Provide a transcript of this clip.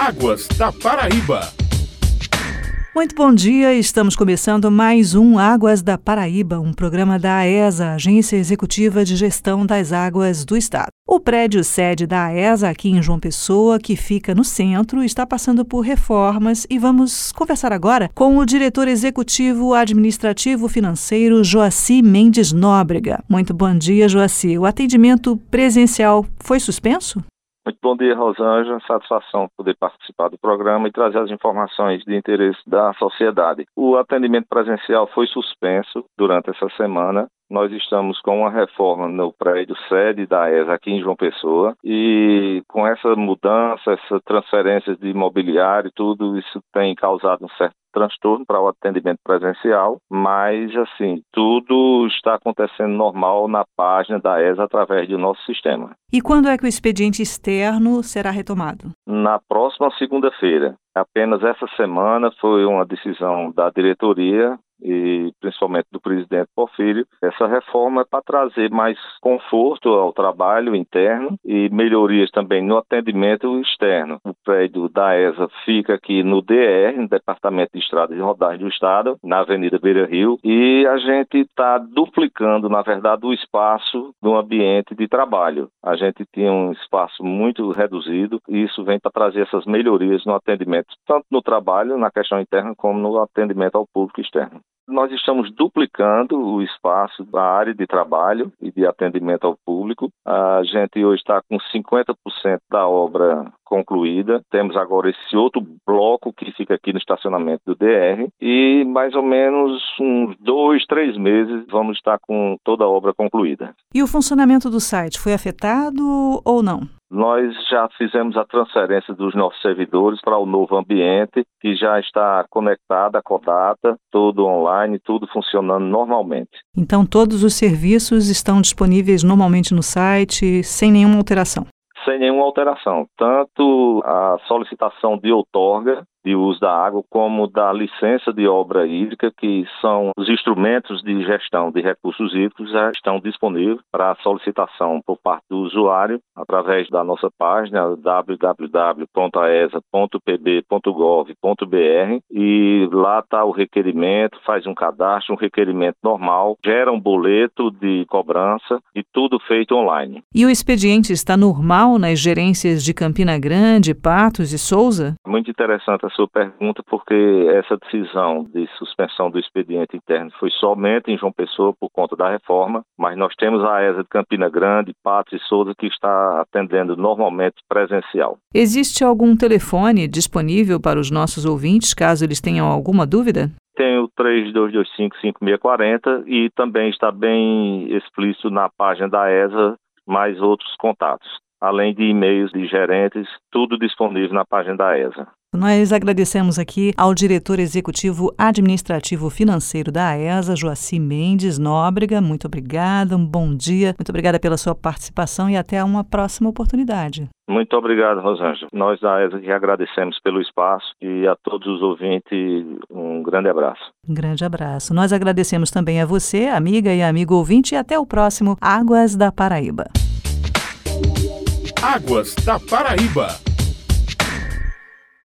Águas da Paraíba. Muito bom dia, estamos começando mais um Águas da Paraíba, um programa da AESA, Agência Executiva de Gestão das Águas do Estado. O prédio sede da AESA, aqui em João Pessoa, que fica no centro, está passando por reformas e vamos conversar agora com o diretor executivo administrativo financeiro Joaci Mendes Nóbrega. Muito bom dia, Joaci. O atendimento presencial foi suspenso? Muito bom dia, Rosângela. Satisfação poder participar do programa e trazer as informações de interesse da sociedade. O atendimento presencial foi suspenso durante essa semana nós estamos com uma reforma no prédio sede da ESA aqui em João Pessoa e com essa mudança, essa transferência de imobiliário, tudo isso tem causado um certo transtorno para o atendimento presencial, mas assim, tudo está acontecendo normal na página da ESA através do nosso sistema. E quando é que o expediente externo será retomado? Na próxima segunda-feira. Apenas essa semana foi uma decisão da diretoria e principalmente do presidente Porfírio, essa reforma é para trazer mais conforto ao trabalho interno e melhorias também no atendimento externo. O prédio da ESA fica aqui no DR, no Departamento de Estradas e Rodagens do Estado, na Avenida Beira Rio, e a gente está duplicando, na verdade, o espaço do ambiente de trabalho. A gente tinha um espaço muito reduzido e isso vem para trazer essas melhorias no atendimento, tanto no trabalho, na questão interna, como no atendimento ao público externo. Nós estamos duplicando o espaço da área de trabalho e de atendimento ao público. A gente hoje está com 50% da obra concluída. Temos agora esse outro bloco que fica aqui no estacionamento do DR e mais ou menos uns dois, três meses vamos estar com toda a obra concluída. E o funcionamento do site foi afetado ou não? Nós já fizemos a transferência dos nossos servidores para o novo ambiente, que já está conectado à Codata, tudo online, tudo funcionando normalmente. Então, todos os serviços estão disponíveis normalmente no site, sem nenhuma alteração? Sem nenhuma alteração. Tanto a solicitação de outorga de uso da água, como da licença de obra hídrica, que são os instrumentos de gestão de recursos hídricos, já estão disponíveis para solicitação por parte do usuário através da nossa página www.aesa.pb.gov.br e lá está o requerimento, faz um cadastro, um requerimento normal, gera um boleto de cobrança e tudo feito online. E o expediente está normal nas gerências de Campina Grande, Patos e Souza? Muito interessante sua pergunta, porque essa decisão de suspensão do expediente interno foi somente em João Pessoa por conta da reforma, mas nós temos a ESA de Campina Grande, Patos e Souza que está atendendo normalmente presencial. Existe algum telefone disponível para os nossos ouvintes, caso eles tenham alguma dúvida? Tem o 32255640 e também está bem explícito na página da ESA mais outros contatos além de e-mails de gerentes, tudo disponível na página da ESA. Nós agradecemos aqui ao diretor executivo administrativo financeiro da ESA, Joaci Mendes Nóbrega. Muito obrigada, um bom dia. Muito obrigada pela sua participação e até uma próxima oportunidade. Muito obrigado, Rosângela. Nós da ESA que agradecemos pelo espaço e a todos os ouvintes um grande abraço. Um grande abraço. Nós agradecemos também a você, amiga e amigo ouvinte, e até o próximo Águas da Paraíba. Águas da Paraíba.